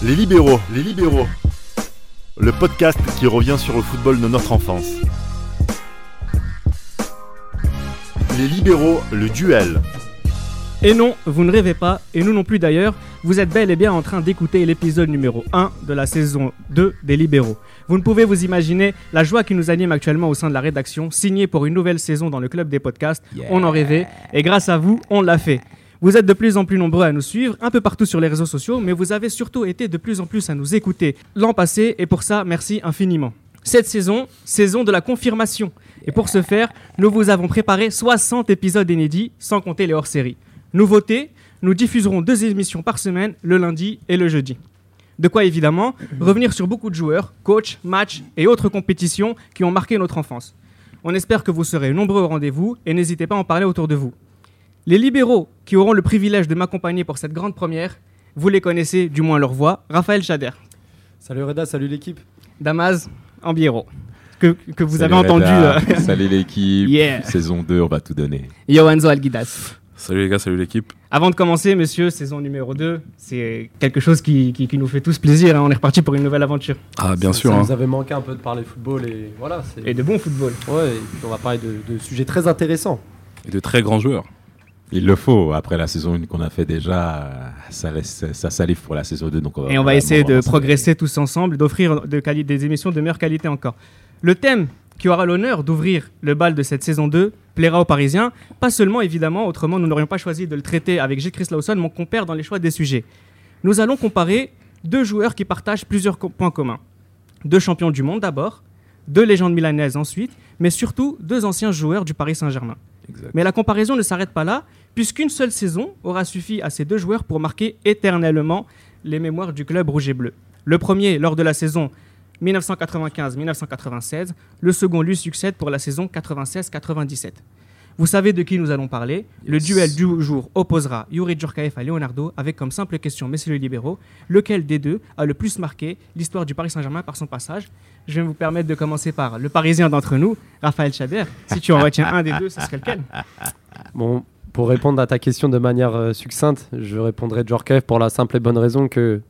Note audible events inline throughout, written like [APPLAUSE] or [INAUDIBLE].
Les libéraux, les libéraux. Le podcast qui revient sur le football de notre enfance. Les libéraux, le duel. Et non, vous ne rêvez pas, et nous non plus d'ailleurs, vous êtes bel et bien en train d'écouter l'épisode numéro 1 de la saison 2 des Libéraux. Vous ne pouvez vous imaginer la joie qui nous anime actuellement au sein de la rédaction, signée pour une nouvelle saison dans le club des podcasts. On en rêvait, et grâce à vous, on l'a fait. Vous êtes de plus en plus nombreux à nous suivre, un peu partout sur les réseaux sociaux, mais vous avez surtout été de plus en plus à nous écouter l'an passé, et pour ça, merci infiniment. Cette saison, saison de la confirmation. Et pour ce faire, nous vous avons préparé 60 épisodes inédits, sans compter les hors-séries. Nouveauté, nous diffuserons deux émissions par semaine, le lundi et le jeudi. De quoi évidemment revenir sur beaucoup de joueurs, coachs, matchs et autres compétitions qui ont marqué notre enfance. On espère que vous serez nombreux au rendez-vous et n'hésitez pas à en parler autour de vous. Les libéraux qui auront le privilège de m'accompagner pour cette grande première, vous les connaissez, du moins leur voix, Raphaël Chader, Salut Reda, salut l'équipe. Damas Ambiero, que, que vous Salut avez entendu, euh, [LAUGHS] Salut l'équipe. Yeah. Saison 2, on va tout donner. Johanzo Alguidas. Salut les gars, salut l'équipe. Avant de commencer, monsieur, saison numéro 2, c'est quelque chose qui, qui- qui nous fait tous plaisir. hein. On est reparti pour une nouvelle aventure. Ah bien Ça- sûr. Ça hein. nous avait manqué un peu de parler football et voilà. c'est- Et de bon football. Ouais, et puis on va parler de, de sujets très intéressants. Et de très grands joueurs. Il le faut. Après la saison 1 qu'on a fait déjà, euh, ça, laisse, ça salive pour la saison 2. Donc Et on va essayer de progresser tous ensemble, d'offrir de des émissions de meilleure qualité encore. Le thème qui aura l'honneur d'ouvrir le bal de cette saison 2 plaira aux Parisiens, pas seulement évidemment, autrement nous n'aurions pas choisi de le traiter avec Gilles Chris Lawson, mon compère dans les choix des sujets. Nous allons comparer deux joueurs qui partagent plusieurs co- points communs. Deux champions du monde d'abord, deux légendes milanaises ensuite, mais surtout deux anciens joueurs du Paris Saint-Germain. Exact. Mais la comparaison ne s'arrête pas là, puisqu'une seule saison aura suffi à ces deux joueurs pour marquer éternellement les mémoires du club rouge et bleu. Le premier lors de la saison 1995-1996, le second lui succède pour la saison 96-97. Vous savez de qui nous allons parler? Le duel du jour opposera Yuri Djurkaev à Leonardo avec comme simple question, messieurs les libéraux, lequel des deux a le plus marqué l'histoire du Paris Saint-Germain par son passage? Je vais vous permettre de commencer par le Parisien d'entre nous, Raphaël Chader. Si tu en retiens un des deux, ce serait lequel? Bon, pour répondre à ta question de manière euh, succincte, je répondrai Djorkaeff pour la simple et bonne raison que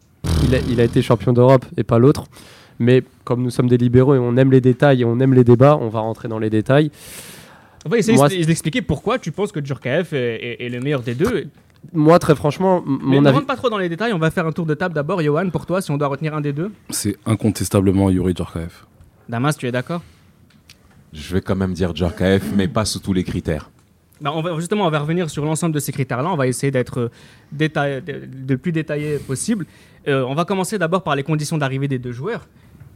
il a, il a été champion d'Europe et pas l'autre. Mais comme nous sommes des libéraux et on aime les détails et on aime les débats, on va rentrer dans les détails. On va essayer d'expliquer pourquoi tu penses que est, est- est le meilleur des deux. Moi, très franchement, m- Mais mon ne rentre pas trop dans les détails, on va faire un tour de table d'abord. Johan, pour toi, si on doit retenir un des deux. C'est incontestablement Yuri Djorkaeff. Damas, tu es d'accord? Je vais quand même dire Djorkaeff, mais pas sous tous les critères. Bah, on va, Justement, on va revenir sur l'ensemble de ces critères-là. On va essayer d'être euh, détaillé- le plus détaillé possible. Euh, on va commencer d'abord par les conditions d'arrivée des deux joueurs.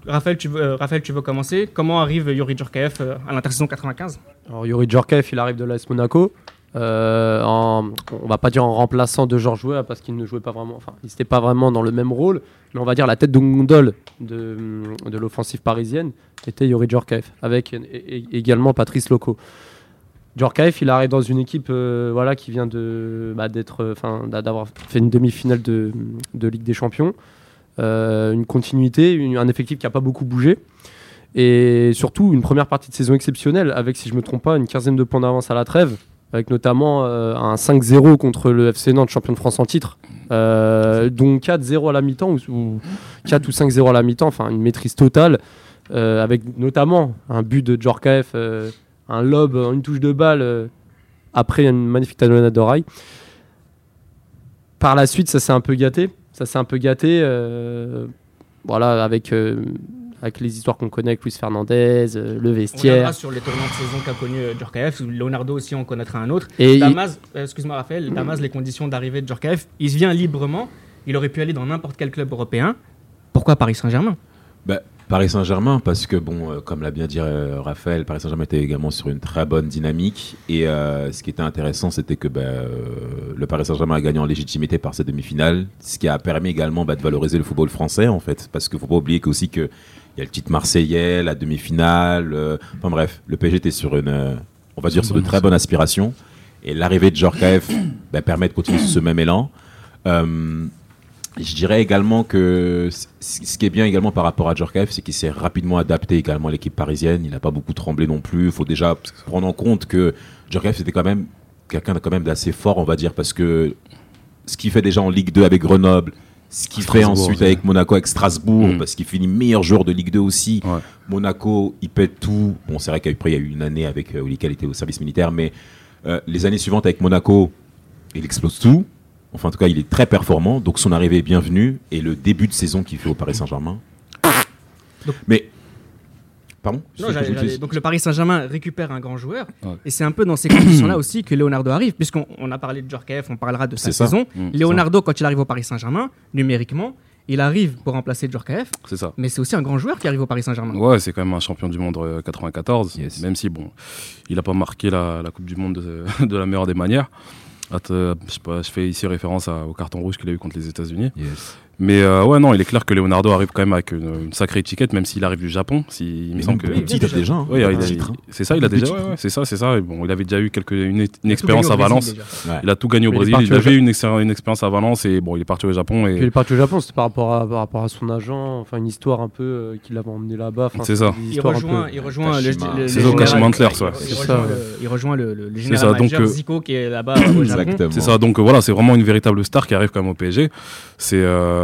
Raphaël, tu veux, euh, Raphaël, tu veux commencer? Comment arrive Yuri Djurkaev euh, à l'intersaison 95 Alors, Yuri Djorkaeff, il arrive de l'AS Monaco. Euh, en, on va pas dire en remplaçant de Georges parce qu'il ne jouait pas vraiment, enfin, il n'était pas vraiment dans le même rôle, mais on va dire la tête de gondole de, l'offensive parisienne était Yuri Djorkaeff, avec également Patrice Loco. Djorkaeff, il arrive dans une équipe euh, voilà, qui vient bah, d'avoir fait une demi-finale de, Ligue des Champions, Euh, une continuité, un effectif qui n'a pas beaucoup bougé. Et surtout, une première partie de saison exceptionnelle, avec, si je ne me trompe pas, une quinzaine de points d'avance à la trêve, avec notamment euh, un 5-0 contre le FC Nantes, champion de France en titre, euh, dont 4-0 à la mi-temps, ou, ou 4 ou 5-0 à la mi-temps, enfin une maîtrise totale, euh, avec notamment un but de Djorkaeff, un lob, une touche de balle, après une magnifique talonnade d'oreille. Par la suite, ça s'est un peu gâté. Ça s'est un peu gâté, voilà, avec, avec les histoires qu'on connaît avec Luis Fernandez, euh, le vestiaire. sur les tournants de saison qu'a connu euh, Djurkaeff. Leonardo aussi, on connaîtra un autre. Et Damas, euh, excuse-moi Raphaël, Damas, les conditions d'arrivée de Djurkaeff, il se vient librement. Il aurait pu aller dans n'importe quel club européen. Pourquoi Paris Saint-Germain? Bah, Paris Saint-Germain, parce que, bon, euh, comme l'a bien dit euh, Raphaël, Paris Saint-Germain était également sur une très bonne dynamique. Et euh, ce qui était intéressant, c'était que bah, euh, le Paris Saint-Germain a gagné en légitimité par cette demi-finale, ce qui a permis également bah, de valoriser le football français, en fait. Parce qu'il ne faut pas oublier qu'aussi qu'il y a le titre marseillais, la demi-finale. euh, enfin bref, le PSG était sur une, euh, on va dire, sur de très bonnes aspirations. Et l'arrivée de Djorkaeff [COUGHS] bah, permet de continuer sur ce même élan. Euh, je dirais également que ce qui est bien également par rapport à Djorkaeff, c'est qu'il s'est rapidement adapté également à l'équipe parisienne. Il n'a pas beaucoup tremblé non plus. Il faut déjà prendre en compte que Djorkaeff c'était quand même quelqu'un de quand même d'assez fort, on va dire, parce que ce qu'il fait déjà en Ligue 2 avec Grenoble, Ce qu'il fait ensuite avec Monaco, avec Strasbourg, Mm. parce qu'il finit meilleur joueur de Ligue 2 aussi. Ouais. Monaco, il pète tout. Bon, c'est vrai qu'après, il y a eu une année avec euh, où il était au service militaire, mais euh, les années suivantes avec Monaco, il explose tout. Enfin, en tout cas, il est très performant. Donc, son arrivée est bienvenue. Et le début de saison qu'il fait au Paris Saint-Germain. Mais. Pardon Non, donc le Paris Saint-Germain récupère un grand joueur. Ouais. Et c'est un peu dans ces conditions-là aussi que Leonardo arrive, puisqu'on on a parlé de Djorkaeff, on parlera de sa ça. saison. Mm, Leonardo, quand il arrive au Paris Saint-Germain, numériquement, il arrive pour remplacer Djorkaeff, C'est ça. mais c'est aussi un grand joueur qui arrive au Paris Saint-Germain. Ouais, c'est quand même un champion du monde euh, 94. Yes. Même si, bon, il n'a pas marqué la, la Coupe du Monde de, [LAUGHS] de la meilleure des manières. Euh, je, sais pas, je fais ici référence à- au carton rouge qu'il a eu contre les États-Unis. Yes. Mais euh, ouais, non, il est clair que Leonardo arrive quand même avec une, une sacrée étiquette, même s'il arrive du Japon. Si, il me semble que. Oui, déjà. déjà. hein. Ouais, il a- hein. c'est ça, il a déjà. titre. ouais, ouais, c'est ça, c'est ça. Et bon, il avait déjà eu quelques, une, une Il expérience à Brésil, Valence. déjà. Ouais. Il a tout gagné au Mais il Brésil. Il au avait eu une, une expérience à Valence et bon, il est parti au Japon. Puis il Et est parti au Japon, c'était par rapport à, par rapport à son agent, enfin une histoire un peu euh, qui l'avait emmené là-bas. C'est ça. Il rejoint, il rejoint le, il- ouais. il C'est rejoint ça, le- Il général euh, Zico qui est là-bas. C'est ça, donc euh, voilà, c'est vraiment une véritable star qui arrive quand même au PSG. C'est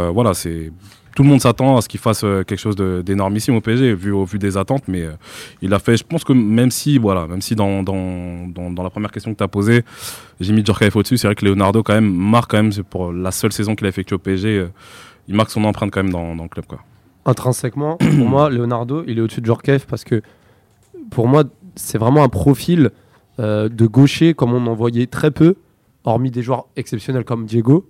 euh, voilà, c'est tout le monde s'attend à ce qu'il fasse euh, quelque chose d'énormissime au PSG vu au vu des attentes, mais euh, il a fait. Je pense que même si voilà, même si dans dans, dans, la première question que tu as posée, j'ai mis Djorkaeff au-dessus, c'est vrai que Leonardo quand même marque quand même pour la seule saison qu'il a effectuée au PSG, il marque son empreinte quand même dans, le club quoi. Intrinsèquement, [CLEARS THROAT] pour moi, Leonardo, il est au-dessus de Djorkaeff parce que pour moi, c'est vraiment un profil de gaucher comme on en voyait très peu, hormis des joueurs exceptionnels comme Diego,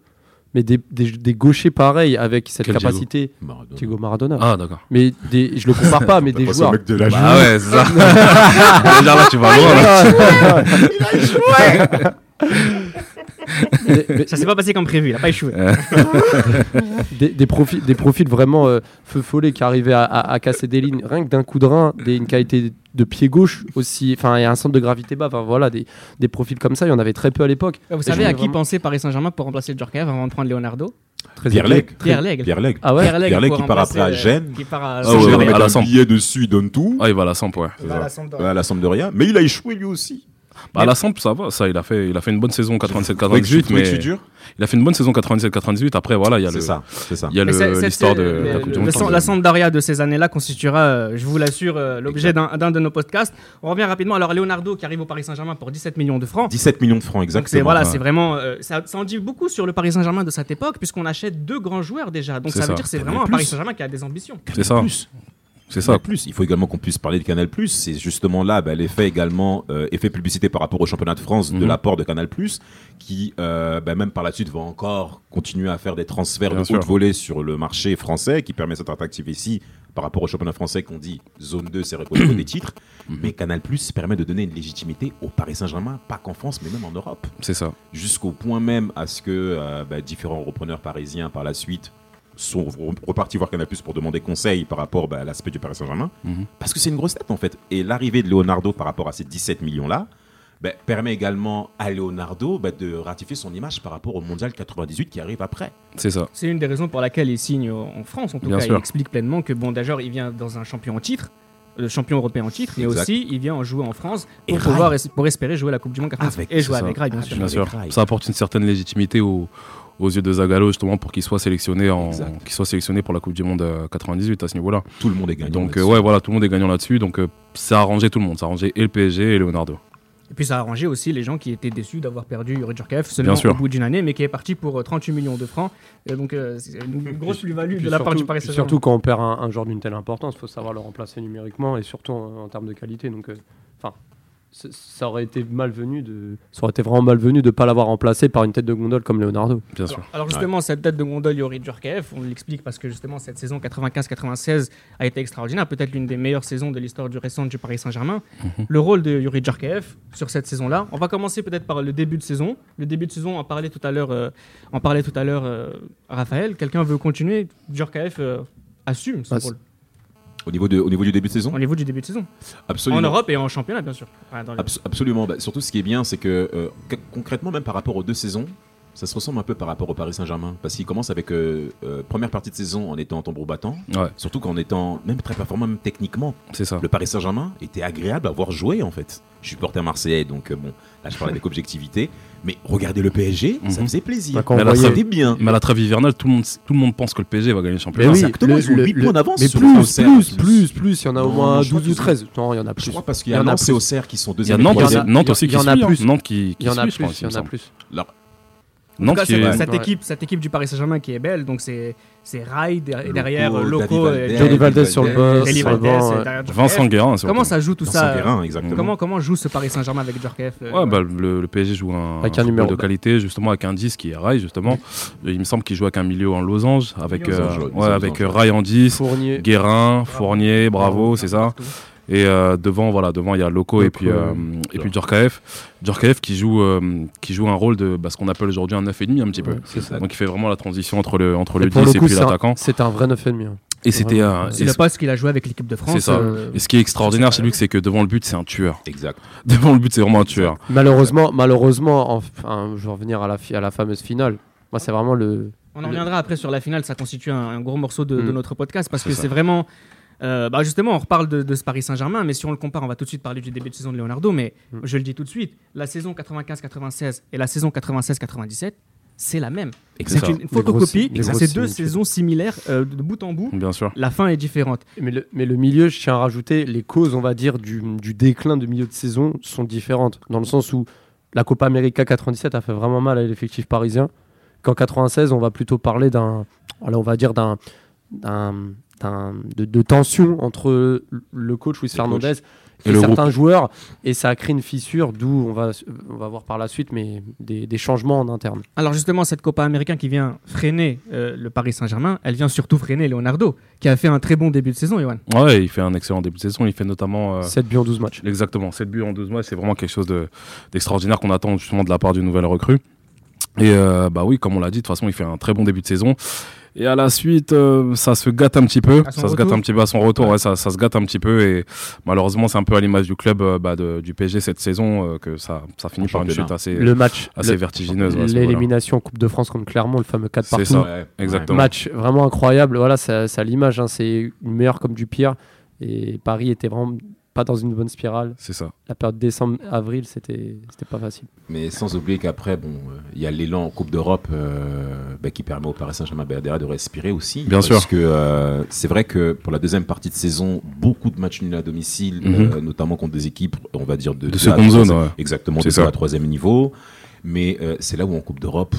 mais des, des, des gauchers pareils avec cette Quel Diego capacité. Maradona. Diego Maradona. Ah d'accord. Mais des, je le compare pas, [LAUGHS] mais des Pas joueurs. mec de la Bah ouais, c'est ça. [LAUGHS] Déjà là tu vas [LAUGHS] loin là. Des- mais- [LAUGHS] Ça s'est pas passé comme prévu, il a pas échoué. [LAUGHS] des, des profils, des profils vraiment euh, feu follet qui arrivaient à, à- à casser des lignes, rien que d'un coup de rein, des, une qualité de pied gauche aussi, enfin, et un centre de gravité bas, enfin voilà, des, des profils comme ça, il y en avait très peu à l'époque. Vous Et savez à qui vraiment- pensait Paris Saint-Germain pour remplacer Djorkaeff avant de prendre Leonardo? Très Pierre. Leg. Pierre Leg. Pierre Leg. Ah ouais Pierre Leg Pierre Leg qui part après à Gênes. euh, Qui part à Ah ouais, à la un billet dessus, il donne tout. Ah il va à la Samp ouais. Il va à la Sampdoria. Ouais, à la Sampdoria. Mais il a échoué lui aussi. Bah, à la Samp ça va, ça il a fait il a fait une bonne saison 97 Faudrait que je- 98 faudrait que je mais suis dur. il a fait une bonne saison 97 98 après voilà, il y a C'est le ça, c'est ça. il y a l'histoire de la Coupe du Monde. le- La Sampdoria de ces années-là constituera, euh, je vous l'assure, euh, l'objet d'un d'un de nos podcasts. On revient rapidement. Alors, Leonardo qui arrive au Paris Saint-Germain pour 17 millions de francs. 17 millions de francs, Donc, c'est exactement. voilà, Ouais. c'est vraiment. euh, ça, ça en dit beaucoup sur le Paris Saint-Germain de cette époque, puisqu'on achète deux grands joueurs déjà. Donc, ça veut ça. dire que c'est vraiment un. Paris Saint-Germain qui a des ambitions. C'est ça. C'est Canal+. ça. Plus. Il faut également qu'on puisse parler de Canal+. C'est justement là bah, l'effet également, euh, effet publicité par rapport au championnat de France de Mhm. l'apport de Canal+, qui euh, bah, même par la suite va encore continuer à faire des transferts Bien de sûr. haute volée sur le marché français, qui permet cette attractivité ici par rapport au championnat français qu'on dit zone 2, c'est niveau des titres. [CLEARS THROAT] Mhm. Mais Canal+, permet de donner une légitimité au Paris Saint-Germain, pas qu'en France, mais même en Europe C'est ça. jusqu'au point même à ce que euh, bah, différents repreneurs parisiens par la suite sont re- repartis voir Canal Plus pour demander conseil par rapport bah, à l'aspect du Paris Saint-Germain. Mhm. Parce que c'est une grosse tête en fait. Et l'arrivée de Leonardo par rapport à ces 17 millions-là bah, permet également à Leonardo bah, de ratifier son image par rapport au Mondial 98 qui arrive après. C'est ça. C'est une des raisons pour laquelle il signe au- en France. En tout Bien cas, sûr. il explique pleinement que, bon, d'ailleurs, il vient dans un champion en titre. Le champion européen en titre, mais Exact. aussi il vient en jouer en France Et pour Rai. pouvoir es- pour espérer jouer la Coupe du Monde 98 Avec, et jouer avec ça. Rai, bien Ah, sûr. Bien sûr. Ça apporte une certaine légitimité aux, aux yeux de Zagallo justement pour qu'il soit sélectionné en qu'il soit sélectionné pour la Coupe du Monde euh, 98 à ce niveau-là. Tout le monde est gagnant. Donc euh, là-dessus. ouais voilà, tout le monde est gagnant là-dessus. Donc euh, ça a arrangé tout le monde, ça a arrangé et le PSG et Leonardo. Et puis ça a arrangé aussi les gens qui étaient déçus d'avoir perdu Yuri seulement sûr. au bout d'une année, mais qui est parti pour euh, 38 millions de francs. Et donc euh, c'est une grosse plus-value de la part du Paris Saint-Germain. Surtout quand on perd un, un joueur d'une telle importance, il faut savoir le remplacer numériquement et surtout en, en termes de qualité. Donc, euh, enfin, ça aurait été malvenu de, ça aurait été vraiment malvenu de ne pas l'avoir remplacé par une tête de gondole comme Leonardo. Bien sûr. Alors, alors justement, cette date de gondole Yuri Djorkaeff, on l'explique parce que justement cette saison 95-96 a été extraordinaire, peut-être l'une des meilleures saisons de l'histoire du récent du Paris Saint-Germain. Mhm. Le rôle de Yuri Djorkaeff sur cette saison-là, on va commencer peut-être par le début de saison. Le début de saison, on en parlait tout à l'heure, euh, en parlait tout à l'heure euh, Raphaël. Quelqu'un veut continuer? Djorkaeff euh, assume son Ah, c'est- rôle Au, niveau de, au niveau du début de saison au niveau du début de saison, Absolument. en Europe et en championnat bien sûr. Absolument. Bah, surtout, ce qui est bien, c'est que euh, que- concrètement, même par rapport aux deux saisons, Ça se ressemble un peu par rapport au Paris Saint-Germain. Parce qu'il commence avec euh, euh, première partie de saison en étant en tambour battant. Ouais, Surtout qu'en étant même très performant, même techniquement. c'est ça. Le Paris Saint-Germain était agréable à voir jouer en fait. Je suis porté marseillais, donc euh, bon, là je parle avec objectivité. Mais regardez le PSG, ça Mhm. faisait plaisir. Bah, Mais voyait- bien. Mais à la trêve hivernale, tout le monde, tout le monde pense que le PSG va gagner le championnat. Mais oui, exactement, ils ont le- huit le- points d'avance Mais sur plus, plus, plus, plus. plus, Il y en a au moins je crois 12 ou qu'ils ont- 13. Non, il y en a plus. Je crois parce qu'il Il y a en a Nantes et. Auxerre qui sont Il y a deuxième aussi- il y aussi en qui a. Nantes qui, qui Il y en a plus, il y en a plus. Cas, cette, est- cette Ouais. équipe, cette équipe du Paris Saint-Germain qui est belle, donc c'est c'est Rai der- et Loco, derrière Loco Johnny Valdez sur le boss. Vincent Guérin. surtout. Comment ça joue tout Vincent ça Guérin, exactement. Comment comment joue ce Paris Saint-Germain avec Djorkaeff euh, bah, le, le PSG joue un, Avec un football numéro, de qualité, justement, avec un 10 qui est Rai, justement. Il me semble qu'il joue avec un milieu en losange, avec, euh, avec losange. euh, Rai en 10, Fournier. Guérin, Fournier, Bravo, c'est ça. Et euh, devant, voilà, devant il y a Loco, et puis, euh, et puis Djorkaeff. Djorkaeff qui joue, euh, qui joue un rôle de bah, ce qu'on appelle aujourd'hui un 9,5 un petit peu. Ouais, c'est ça. Donc il fait vraiment la transition entre le, entre Et le pour 10 le et puis l'attaquant. C'est un vrai 9,5. hein. Et c'était et le ce- poste qu'il a joué avec l'équipe de France. C'est ça. euh, et ce qui est extraordinaire chez lui, c'est que devant le but, c'est un tueur. Exact. [LAUGHS] Devant le but, c'est vraiment un tueur. Malheureusement, malheureusement, enfin, je vais revenir à la, fi- à la fameuse finale. Moi, c'est vraiment le. On en reviendra après sur la finale, ça constitue un, un gros morceau de, de Mm. notre podcast parce que c'est vraiment. Euh, bah justement, on reparle de, de ce Paris Saint-Germain, mais si on le compare, on va tout de suite parler du début de saison de Leonardo. Mais Mm. je le dis tout de suite, la saison 95-96 et la saison 96-97, c'est la même. C'est une photocopie. C'est deux saisons similaires euh, de bout en bout. Bien sûr. La fin est différente. Mais le, mais le milieu, je tiens à rajouter, les causes, on va dire, du, du déclin de milieu de saison sont différentes. Dans le sens où la Copa América 97 a fait vraiment mal à l'effectif parisien. Qu'en 96, on va plutôt parler d'un. on va dire d'un. De, de tension entre le coach Luis Fernandez Et certains joueurs. Et ça a créé une fissure, d'où on va, on va voir par la suite, mais des, des changements en interne. Alors justement, cette Copa américaine qui vient freiner euh, le Paris Saint-Germain, elle vient surtout freiner Leonardo, qui a fait un très bon début de saison, Johan. Ouais, il fait un excellent début de saison. Il fait notamment. euh, 7 buts en 12 matchs. Exactement, 7 buts en 12 mois, c'est vraiment quelque chose de- d'extraordinaire qu'on attend justement de la part d'une nouvelle recrue. Et euh, bah oui, comme on l'a dit, de toute façon, il fait un très bon début de saison. Et à la suite, euh, ça se gâte un petit peu. Ça se gâte un petit peu à son retour. Ouais, ça, ça se gâte un petit peu. Et malheureusement, c'est un peu à l'image du club euh, bah, de- du PSG cette saison euh, que ça, ça finit En par une chute assez, Le match, assez le- vertigineuse. l'élimination en Coupe de France contre Clermont, le fameux 4 C'est partout. ça. Ouais, exactement. Match vraiment incroyable. Voilà, c'est c'est à l'image. hein, c'est une meilleure comme du pire. Et Paris était vraiment pas dans une bonne spirale. C'est ça. La période décembre-avril, c'était c'était pas facile. Mais sans oublier qu'après, bon, euh, il y a l'élan en Coupe d'Europe euh, bah, qui permet au Paris Saint-Germain bah, de respirer aussi. Bien parce sûr. que euh, c'est vrai que pour la deuxième partie de saison, beaucoup de matchs nuls à domicile, Mhm. euh, notamment contre des équipes, on va dire de, seconde zone, ouais. Exactement, C'est de ça. à troisième niveau. Mais euh, c'est là où en Coupe d'Europe,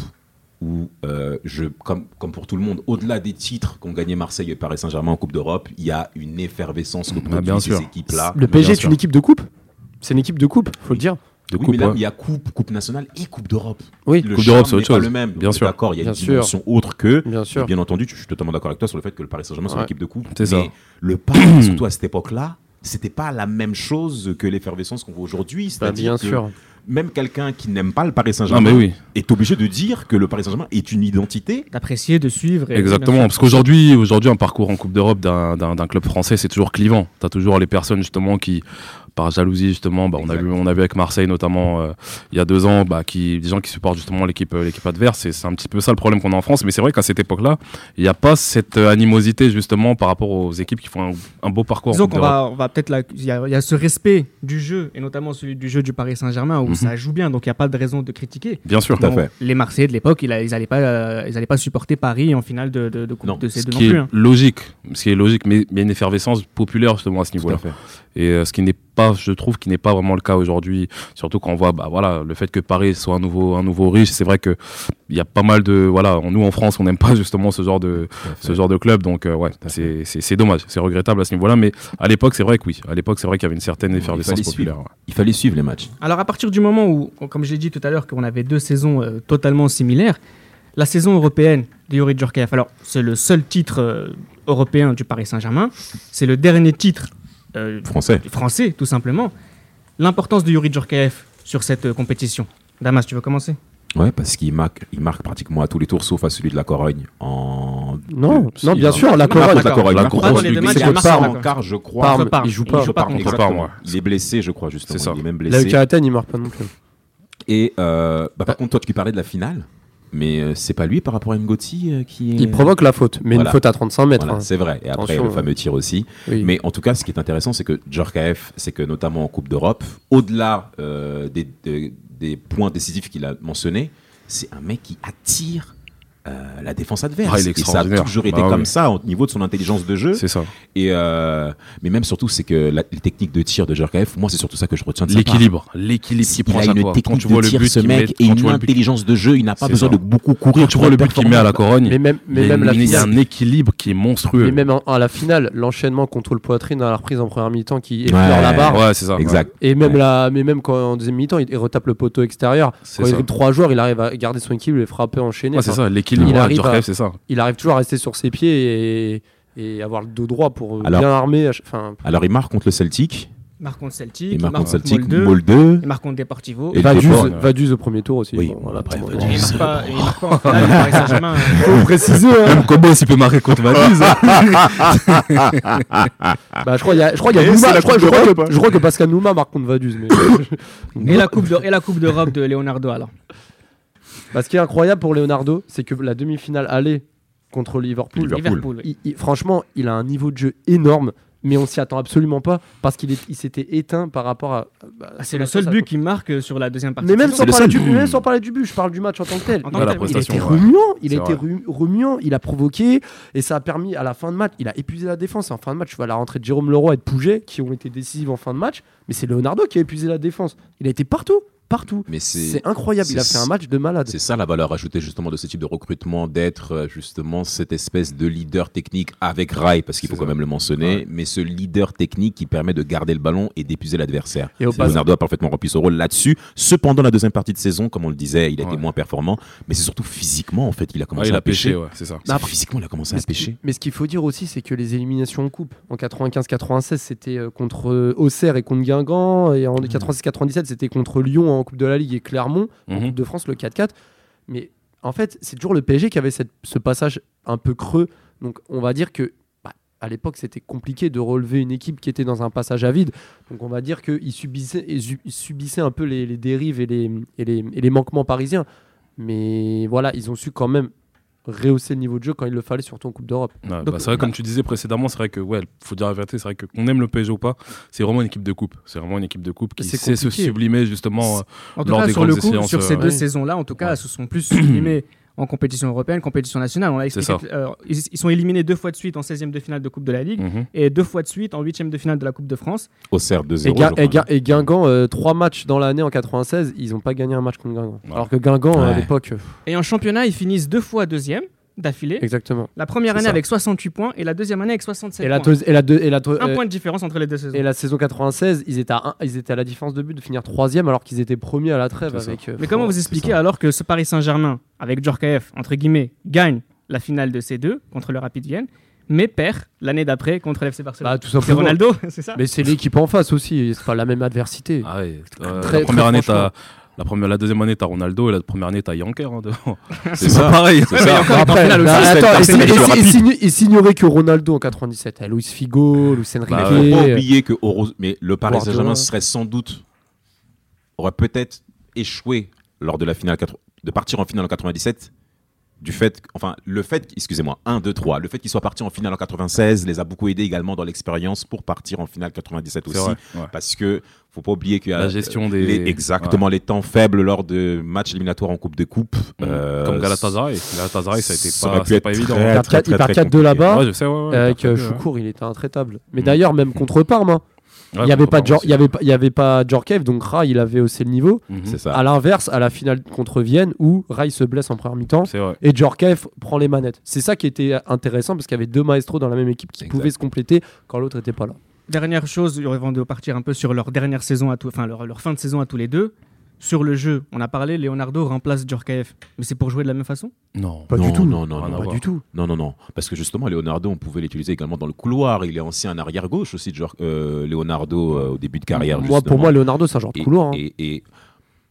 où euh, je, comme, comme pour tout le monde, au-delà des titres qu'ont gagné Marseille et Paris Saint-Germain en Coupe d'Europe, il y a une effervescence que Ah, produisent ces sûr. équipes-là. Le PSG est sûr. une équipe de coupe. C'est une équipe de coupe, faut le dire. De oui, coupe, mais là, ouais. il y a coupe, coupe nationale et Coupe d'Europe. Oui, Le Coupe d'Europe, c'est autre n'est pas chose. le même. Bien sûr. D'accord, il y a Bien une sûr. dimension autre que. bien Et sûr. bien entendu, je suis totalement d'accord avec toi sur le fait que le Paris Saint-Germain soit Ouais. une équipe de coupe. C'est mais ça. le Paris, [CLEARS THROAT] surtout à cette époque-là, c'était pas la même chose que l'effervescence qu'on voit aujourd'hui. Bah, bien que sûr. Même quelqu'un qui n'aime pas le Paris Saint-Germain oui. est obligé de dire que le Paris Saint-Germain est une identité. D'apprécier, de suivre. et- Exactement, parce qu'aujourd'hui, aujourd'hui, un parcours en Coupe d'Europe d'un d'un- d'un club français, c'est toujours clivant. Tu as toujours les personnes justement qui, par jalousie justement, bah, on, a vu, on a vu avec Marseille notamment euh, il y a deux ans, bah, qui, des gens qui supportent justement l'équipe euh, l'équipe adverse. Et C'est un petit peu ça le problème qu'on a en France. Mais c'est vrai qu'à cette époque-là, il n'y a pas cette euh, animosité justement par rapport aux équipes qui font un, un beau parcours Disons qu'on va, on va peut-être là, il y, a il y a ce respect du jeu et notamment celui du jeu du Paris Saint-Germain où Mhm. ça joue bien, donc il n'y a pas de raison de critiquer. Bien sûr. Tout à fait. Les Marseillais de l'époque, ils n'allaient pas, euh, ils allaient pas supporter Paris en finale de, de, de Coupe Non, de ces Ce deux non plus. hein. logique, ce qui est logique, mais il y a une effervescence populaire justement à ce niveau-là. Et euh, ce qui n'est pas, je trouve, qui n'est pas vraiment le cas aujourd'hui. Surtout quand on voit, bah voilà, le fait que Paris soit un nouveau, un nouveau riche. C'est vrai que il y a pas mal de, voilà, nous en France, on n'aime pas justement ce genre de, ce genre de club. Donc euh, ouais, c'est, c'est, c'est dommage, c'est regrettable à ce niveau-là. Mais à l'époque, c'est vrai que oui. À l'époque, c'est vrai qu'il y avait une certaine Il effervescence fallait populaire. Il fallait suivre les matchs. Alors à partir du moment où, comme je l'ai dit tout à l'heure, qu'on avait deux saisons euh, totalement similaires, la saison européenne de Yuri Djorkaeff, alors c'est le seul titre euh, européen du Paris Saint-Germain, c'est le dernier titre euh, Français. français tout simplement. L'importance de Yuri Djorkaeff sur cette euh, compétition. Damas, tu veux commencer? Ouais, parce qu'il marque, il marque pratiquement à tous les tours, sauf à celui de la Corogne. En Non, non, bien il sûr, la Corogne. la Corogne. La grosse la en quart, je crois. Il joue Il pas. joue pas contre ouais. Il est blessé, je crois, justement. C'est ça. Il est même blessé. Athènes, il marque pas non plus. Et euh, bah, par contre, toi, tu parlais de la finale. Mais euh, c'est pas lui par rapport à Ngoti euh, qui est. Il provoque la faute, mais Voilà. une faute à 35 mètres. Voilà, hein. c'est vrai. Et après, Attention, le fameux tir aussi. Oui. Mais en tout cas, ce qui est intéressant, c'est que Djorkaeff, c'est que notamment en Coupe d'Europe, au-delà euh, des, des- des points décisifs qu'il a mentionnés, c'est un mec qui attire euh, la défense adverse. Ah, il est et ça a toujours été Bah comme oui. ça au niveau de son intelligence de jeu. C'est ça. Et euh, mais même surtout, c'est que la- les techniques de tir de Djorkaeff, moi, c'est surtout ça que je retiens de. L'équilibre. L'équilibre qu'il Il prend a une fois. Quand technique tu vois de le tir, but ce qu'il met, mec, et une intelligence de jeu. Il n'a pas besoin ça. de beaucoup courir. quand tu vois le but qu'il met à la Corogne, Mais même, mais il y a même la une- il y a finale. un équilibre qui est monstrueux. Mais même à la finale, l'enchaînement contre le poitrine à la reprise en première mi-temps qui effleure Ouais. la barre. Ouais, c'est ça. Exact. Et même, la, mais même quand en deuxième mi-temps, il, il retape le poteau extérieur. Quand il dribble trois joueurs, il arrive à garder son équilibre et frapper, enchaîner. Ouais, c'est ça. L'équilibre. Il arrive à- ça. Il arrive toujours à rester sur ses pieds et, et avoir le dos droit pour euh, Alors- bien armer. Enfin, Alors, il marque contre le Celtic. Il marque contre Celtic, Il marque contre Celtic. Molde, Molde. il marque contre Deportivo. Et le Vaduz, Deport, ouais. Vaduz au premier tour aussi. Oui, Bon, voilà, après, bon, Vaduz. Il marque pas, il marque pas en [LAUGHS] finale, le Paris Saint-Germain. Faut préciser. hein. Même peut marquer contre Vaduz. [LAUGHS] Bah, je crois qu'il y a, je crois qu'il y a Et Nouma, je crois, je que, je crois que Pascal Nouma marque contre Vaduz. Mais... [LAUGHS] Et la coupe de, et la coupe d'Europe de Leonardo alors. Bah, ce qui est incroyable pour Leonardo, c'est que la demi-finale aller contre Liverpool, Liverpool. Liverpool. oui. il- il- franchement, il a un niveau de jeu énorme, mais on s'y attend absolument pas parce qu'il il s'était éteint par rapport à. bah, Ah, C'est le seul but qu'il marque sur la deuxième partie. Mais même de sans, parler du, même sans parler du but, je parle du match en tant que tel. En tant Ouais, que la tel, oui. Il était ouais. remuant, il ru- remuant, il a provoqué et ça a permis à la fin de match, il a épuisé la défense. Et en fin de match, tu vois la rentrée de Jérôme Leroy et de Pouget qui ont été décisives en fin de match, mais c'est Leonardo qui a épuisé la défense. Il a été partout, partout. Mais c'est incroyable, il a c'est- fait un match de malade. C'est ça la valeur ajoutée justement de ce type de recrutement, d'être euh, justement cette espèce de leader technique avec Rai, parce qu'il faut quand même le mentionner, Ouais. mais ce leader technique qui permet de garder le ballon et d'épuiser l'adversaire. Et Leonardo a parfaitement rempli son rôle là-dessus. Cependant, la deuxième partie de saison, comme on le disait, il a été Ouais. moins performant, mais c'est surtout physiquement en fait, il a Ouais, commencé il à a pêché, pêcher. ouais, c'est ça. Après- physiquement, il a commencé à pêcher. mais ce qu'il faut dire aussi, c'est que les éliminations en coupe, en 95-96, c'était euh, contre euh, Auxerre et contre Guingamp, et en 96-97, c'était contre Lyon en Coupe de la Ligue et Clermont, en Mhm. Coupe de France, le 4-4. Mais en fait, c'est toujours le PSG qui avait cette- ce passage un peu creux. Donc on va dire que bah, à l'époque, c'était compliqué de relever une équipe qui était dans un passage à vide. Donc on va dire qu'ils subissaient, ils su- ils subissaient un peu les, les dérives et les, et, les, et les manquements parisiens. Mais voilà, ils ont su quand même rehausser le niveau de jeu quand il le fallait, surtout en Coupe d'Europe. Bah, c'est vrai, bah- comme tu disais précédemment, c'est vrai que, ouais, faut dire la vérité, c'est vrai que qu'on aime le PSG ou pas, c'est vraiment une équipe de coupe. C'est vraiment une équipe de coupe qui sait se sublimer justement. euh, En tout lors cas, des sur le coup, sur ces euh, deux ouais. saisons-là, en tout cas, Ouais. elles se sont plus sublimées en compétition européenne, compétition nationale. On l'a C'est expliqué. euh, ils, ils sont éliminés deux fois de suite en 16e de finale de Coupe de la Ligue mhm. et deux fois de suite en 8e de finale de la Coupe de France. Au CER 2-0. Et, Guin- je crois. et Guin- et Guingamp, euh, trois matchs dans l'année en 96, ils n'ont pas gagné un match contre Guingamp. Ouais. Alors que Guingamp, à l'époque, euh, Et en championnat, ils finissent deux fois deuxième d'affilée. exactement. La première année ça. avec 68 points et la deuxième année avec 67 Et la, points. et la, deux- et la, deux- Un euh, point de différence entre les deux saisons. et la saison 96, ils étaient, à un- ils étaient à la différence de but de finir troisième alors qu'ils étaient premiers à la trêve avec. euh, Mais comment vous expliquez alors que ce Paris Saint-Germain, avec Djorkaeff, entre guillemets, gagne la finale de C2 contre le Rapid Vienne, mais perd l'année d'après contre l'FC Barcelone? Bah, tout C'est simplement. Ronaldo, [LAUGHS] c'est ça? Mais c'est l'équipe en face aussi, c'est pas la même adversité. Ah ouais, euh, Très- la première très année, t'as. La, première, la deuxième année, t'as Ronaldo et la première année, t'as Yanker hein, devant. [LAUGHS] C'est pas ça. pareil. C'est ça. Après, et- signorer que Ronaldo en 97, eh, Luis Figo, Luis Enrique, Bah, Faut pas oublier que mais le Paris. Saint-Germain serait sans doute aurait peut-être échoué lors de la finale de partir en finale en 97 du fait enfin le fait excusez-moi 1 2 3 le fait qu'il soit parti en finale en 96 les a beaucoup aidés également dans l'expérience pour partir en finale 97 C'est aussi vrai. ouais. parce que faut pas oublier qu'il y a La gestion des- les- exactement les temps faibles lors de matchs éliminatoires en coupe de coupe Mhm. euh, Comme Galatasaray. Galatasaray, ça a été ça pas, aurait pu c'est être pas évident. très, Il perd très, quatre- il très, perd très 4 de compliqué. là-bas. Ouais, je sais, ouais, ouais, avec euh. Choukour, il était intraitable. Mais Mm. d'ailleurs, même contre Parme, hein, il n'y avait pas il y avait pas- il y avait pas Djorkaeff, donc Ra, il avait haussé le niveau. Mhm. c'est ça À l'inverse, à la finale contre Vienne, où Rai se blesse en première mi-temps et Djorkaeff prend les manettes. C'est ça qui était intéressant parce qu'il y avait deux maestros dans la même équipe qui Exact. pouvaient se compléter quand l'autre n'était pas là. Dernière chose, avant de partir un peu sur leur dernière saison, à tout, enfin leur, leur fin de saison à tous les deux. Sur le jeu, on a parlé, Leonardo remplace Djorkaeff. Mais c'est pour jouer de la même façon? Non. Pas non, du tout. non non non Pas du tout. Non, non, non. Parce que justement, Leonardo, on pouvait l'utiliser également dans le couloir. Il est ancien arrière-gauche aussi, genre, euh, Leonardo, euh, au début de carrière. Moi, pour moi, Leonardo, c'est un joueur de et, couloir. hein. et- et-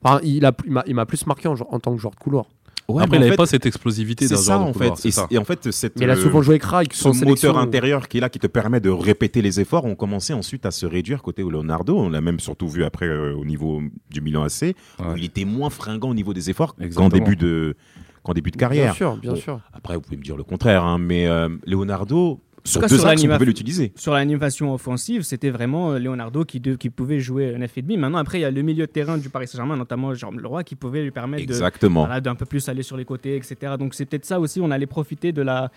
Enfin, il a- il m'a il m'a plus marqué en, en tant que joueur de couloir. Ouais, Après, il n'avait pas cette explosivité C'est d'un ça, genre de en couloir, fait. c'est Et, ça. et en fait, cette, Mais il a euh, souvent joué avec Rai, ce son moteur intérieur qui est là, qui te permet de répéter les efforts, ont commencé ensuite à se réduire côté Leonardo. On l'a même surtout vu après euh, au niveau du Milan AC, où il était moins fringant au niveau des efforts qu'en début de qu'en début de Bien carrière. sûr, bien Bon, sûr. Après, vous pouvez me dire le contraire, hein, mais euh, Leonardo, sur cas, deux sur axes, on l'anima- pouvait l'utiliser. Sur l'animation offensive, c'était vraiment euh, Leonardo qui, de- qui pouvait jouer 9,5. Maintenant, après, il y a le milieu de terrain du Paris Saint-Germain, notamment Jérôme Leroy, qui pouvait lui permettre Exactement. voilà, d'un peu plus aller sur les côtés, etc. Donc c'est peut-être ça aussi, on allait profiter de la,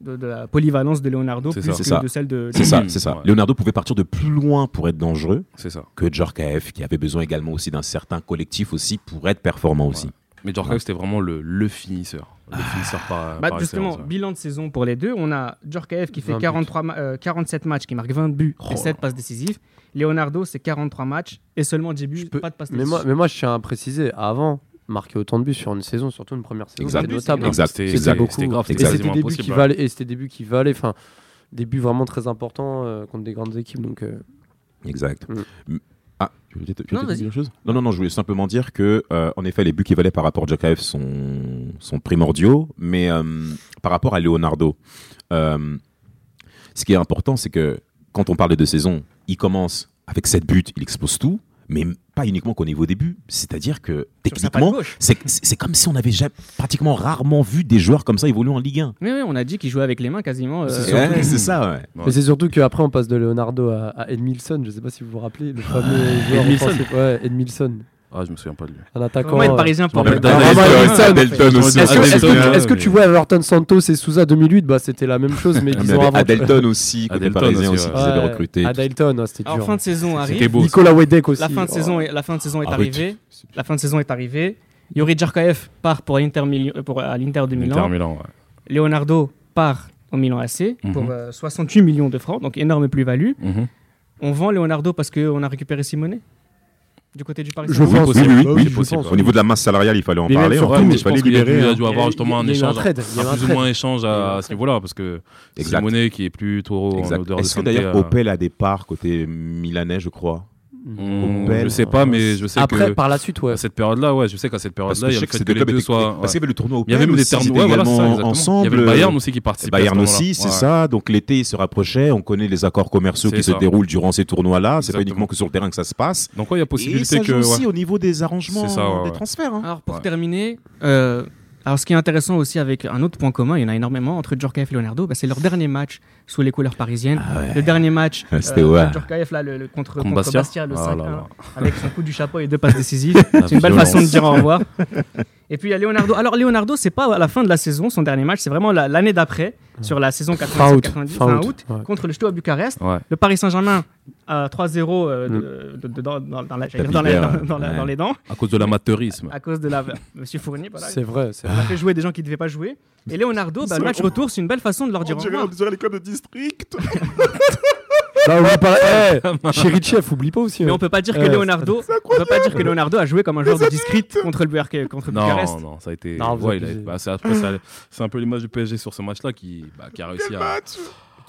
de, de la polyvalence de Leonardo C'est plus ça. que C'est ça. de celle de... C'est ça, c'est ça. Ouais. Leonardo pouvait partir de plus loin pour être dangereux C'est ça. que Djorkaeff, qui avait besoin également aussi d'un certain collectif aussi pour être performant aussi. Mais Djorkaeff, c'était vraiment le, le finisseur. Le finisseur par, Bah, par justement, excellence, ouais. bilan de saison pour les deux. On a Djorkaeff qui fait 20 buts. 43 ma- euh, 47 matchs, qui marque 20 buts Oh et 7 passes décisives. Leonardo, c'est 43 matchs et seulement 10 buts, Je peux- pas de passes Mais décisives. moi, mais moi, je tiens à préciser, avant, marquer autant de buts sur une saison, surtout une première saison, c'est notable. C'était c'était grave, Et c'était des buts qui valaient, et c'était des buts qui valaient, enfin, des buts vraiment très importants euh, contre des grandes équipes. Donc, euh, Exact. Mm. Ah, tu Non, dire quelque chose? Non, non, non, je voulais simplement dire que, euh, en effet, les buts qui valaient par rapport à Djorkaeff sont, sont primordiaux, mais euh, par rapport à Leonardo, euh, ce qui est important, c'est que quand on parle de deux saisons, il commence avec 7 buts, il expose tout, mais pas uniquement qu'au niveau des buts, c'est-à-dire que techniquement, c'est comme si on avait jamais, pratiquement rarement vu des joueurs comme ça évoluer en Ligue 1. Oui, oui, on a dit qu'il jouait avec les mains quasiment. euh, C'est Ouais, ça, ouais. Ouais. Mais c'est surtout qu'après, on passe de Leonardo à, à Edmilson. Je sais pas si vous vous rappelez, le fameux joueur Edmilson offensif. Ouais, Edmilson. Ah, je me souviens pas de lui. Un attaquant. Comment être euh, parisien pour Ah. Adelton aussi. Est-ce que, ouais, tu vois Everton Santos et Souza 2008 bah, C'était la même chose, mais Il y dix ans avait avant. Adelton aussi, côté parisien aussi, ouais. qu'ils avaient recruté. Adelton, ouais, c'était dur. fin de saison C'était arrive. beau. Nicolas Wedek aussi. La fin de Oh. saison est, la fin de saison est oui. arrivée. La fin de saison est arrivée. Yuri Djarkaeff part pour, euh, pour à l'Inter de Inter Milan. Milan, ouais. Leonardo part au Milan AC pour Mhm. euh, 68 millions de francs, donc énorme plus-value. Mhm. On vend Leonardo parce qu'on a récupéré Simonet du côté du Paris Je Saint-Germain. pense. Oui, oui, oui, oui, je possible. pense. Au niveau de la masse salariale, il fallait en parler. surtout, en fait, mais il fallait libérer. il y a dû avoir justement un échange. trade, il y a eu un un plus ou moins échange à ce niveau-là, parce que Exact. Simonet qui est plus trop en Exact. odeur de Est-ce que d'ailleurs euh, Opel a des parts côté milanais, je crois? Hmm, Opel. Je sais pas, mais je sais Après, que par la suite, ouais. à cette période-là, ouais, je sais qu'à cette période-là, il y a le que fait que les deux soient. Parce qu'il y avait le tournoi Il y avait même des étaient voilà, ensemble. Il y avait le Bayern aussi qui participait. à ce Bayern aussi, c'est Ouais. ça. Donc l'été, il se rapprochait. On connaît les accords commerciaux qui se déroulent durant ces tournois-là. C'est pas uniquement que sur le terrain que ça se passe. Donc, ouais, il y a Et possibilité ça que. joue aussi ouais. au niveau des arrangements C'est ça, ouais, des transferts. hein. Alors pour Ouais. terminer, euh, alors ce qui est intéressant aussi avec un autre point commun, il y en a énormément entre Djorkaeff et Leonardo, bah, c'est leur dernier match sous les couleurs parisiennes. Ah ouais. Le dernier match Ouais, [LAUGHS] c'était euh, ouais. là, le, le- contre, Contre Bastia. Bastia, le Ah 5-1, là là. avec son coup du chapeau et deux passes décisives. La [LAUGHS] C'est une belle façon de dire au revoir. Et puis il y a Leonardo. Alors Leonardo, c'est pas à la fin de la saison, son dernier match, c'est vraiment la- l'année d'après, sur la saison Fin août. 87-90, Fin août, ouais. contre le Steaua Bucarest. Ouais. Le Paris Saint-Germain à 3-0 Mm. euh, de- dans, dans- dans la- la- la- ouais. les dents, À cause de l'amateurisme. [LAUGHS] à cause de la Monsieur Fournier. Voilà, C'est vrai, c'est on a fait jouer des gens qui ne devaient pas jouer. Et Leonardo, bah, le match retour, c'est une belle façon de leur dire au revoir. dirait l'école de district. Non, oublie pas. [LAUGHS] Eh, Chéri Chef, oublie pas aussi. Mais hein. on peut pas dire que Euh, Leonardo, on peut pas dire que Leonardo a joué comme un joueur de discrete contre le Bucarest. Contre Bucarest. Non, non, ça a été. Ouais, bah, c'est un peu l'image du PSG sur ce match-là qui, bah, qui a réussi à.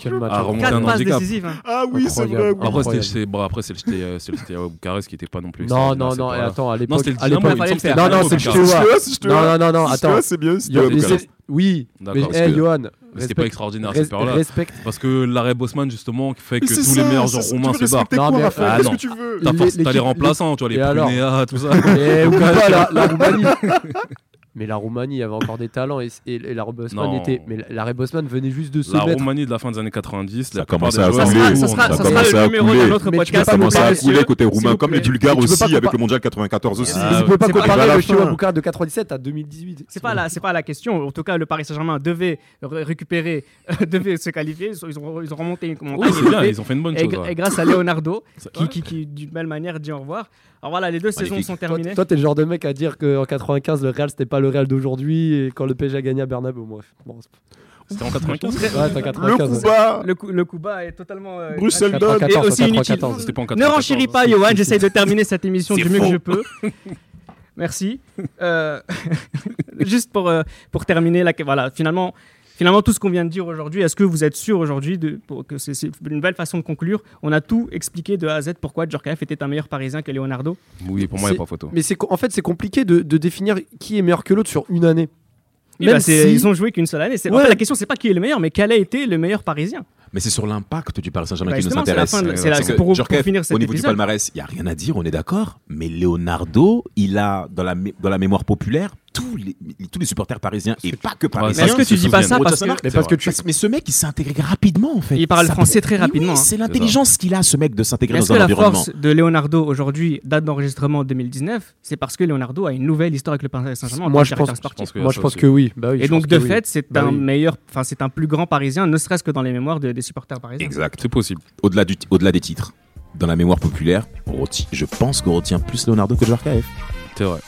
Quel match. Ah, remonter Quatre un passes handicap. décisives. hein. Ah oui, c'est vrai. oui. Après, c'était bon, après, c'est le Steaua- euh, c'est Bucarest qui était pas non plus. Non, non, c'est non, attends, à Non, l'époque. à l'époque- Non, non, Dynamo c'est le Bucarest. Non, non, non, non, attends. c'est bien. Bucarest. c'est- Oui, mais hey, Johan, Mais c'était pas extraordinaire à cette période-là. Parce que l'arrêt Bosman, justement, qui fait que tous c'est les meilleurs c'est joueurs ça, roumains se barrent. Non, mais- Ah, non. que tu veux? T'as Les- remplaçants, tu vois, les Prunéa, tout ça. Et oublie pas la Roumanie. Mais la Roumanie avait encore des talents et, et, et l'arrêt Bosman Non. était. Mais l'arrêt Bosman venait juste de se La mettre. Roumanie de la fin des années 90, Ça la a commencé à couler. ça sera, on a ça commencé sera le numéro Mais tu podcast. Ça commence comparer, à couler côté roumain, comme les Bulgares aussi, avec le mondial 94 aussi. Vous pouvez pas comparer à la le fin. Bucarest de 97 à 2018. C'est pas la, c'est pas la question. En tout cas, le Paris Saint-Germain devait ré- récupérer, [LAUGHS] devait se qualifier. Ils ont, ils ont remonté une montagne. ils ont fait une bonne et, chose. et grâce à Leonardo, [LAUGHS] qui, ouais. qui, qui, d'une belle manière dit au revoir. Alors voilà, les deux saisons sont terminées. toi, t'es le genre de mec à dire qu'en 95, le Real, c'était pas le Real d'aujourd'hui et quand le PSG a gagné à Bernabeu. Bref. Bon, C'était en 95 ouais, c'est en Le 95. coup bas, le, coup, le bas est totalement. euh, Bruxelles donne. Et 94, aussi inutile. 94. C'était pas en Ne 94. renchéris pas, Johan. J'essaye de terminer cette émission du mieux que je peux. [LAUGHS] Merci. Euh, [LAUGHS] juste pour, euh, pour terminer, là, que- voilà, finalement, finalement, tout ce qu'on vient de dire aujourd'hui, est-ce que vous êtes sûr aujourd'hui de, pour que c'est une belle façon de conclure On a tout expliqué de A à Z pourquoi Djorkaeff était un meilleur Parisien que Leonardo? Oui, pour moi, il n'y a pas photo. Mais en fait, c'est compliqué de, de définir qui est meilleur que l'autre sur une année. Oui, Même bah, c'est- si- Ils ont joué qu'une seule année. En Ouais. fait, la question, c'est pas qui est le meilleur, mais quel a été le meilleur Parisien? Mais c'est sur l'impact du Paris Saint-Germain Bah, qui nous c'est la intéresse. c'est la- c'est que pour, pour finir cet Au niveau du épisode. palmarès, il n'y a rien à dire, on est d'accord. Mais Leonardo, il a dans la, dans la mémoire populaire tous les, tous les supporters parisiens et pas que Ouais, Mais parisiens. est-ce que tu dis pas ça parce que Mais parce que tu. Parce- mais ce mec, il s'est intégré rapidement en fait. Il parle Ça- français très rapidement, oui, hein. c'est l'intelligence qu'il a, ce mec, de s'intégrer Est-ce dans que un la environnement. force de Leonardo aujourd'hui, date d'enregistrement 2019, c'est parce que Leonardo a une nouvelle histoire avec le Paris Saint-Germain Moi, je pense- sportif. pense que- Moi, je pense que oui. Bah oui, Et donc de oui. fait, c'est Bah un meilleur, enfin c'est un plus grand Parisien, ne serait-ce que dans les mémoires de- des supporters parisiens. Exact. C'est possible. Au-delà du- au-delà des titres, dans la mémoire populaire, on reti- je pense qu'on retient plus Leonardo que Djorkaeff. C'est vrai.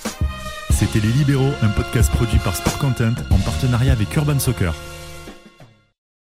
C'était Les Libéraux, un podcast produit par Sport Content en partenariat avec Urban Soccer.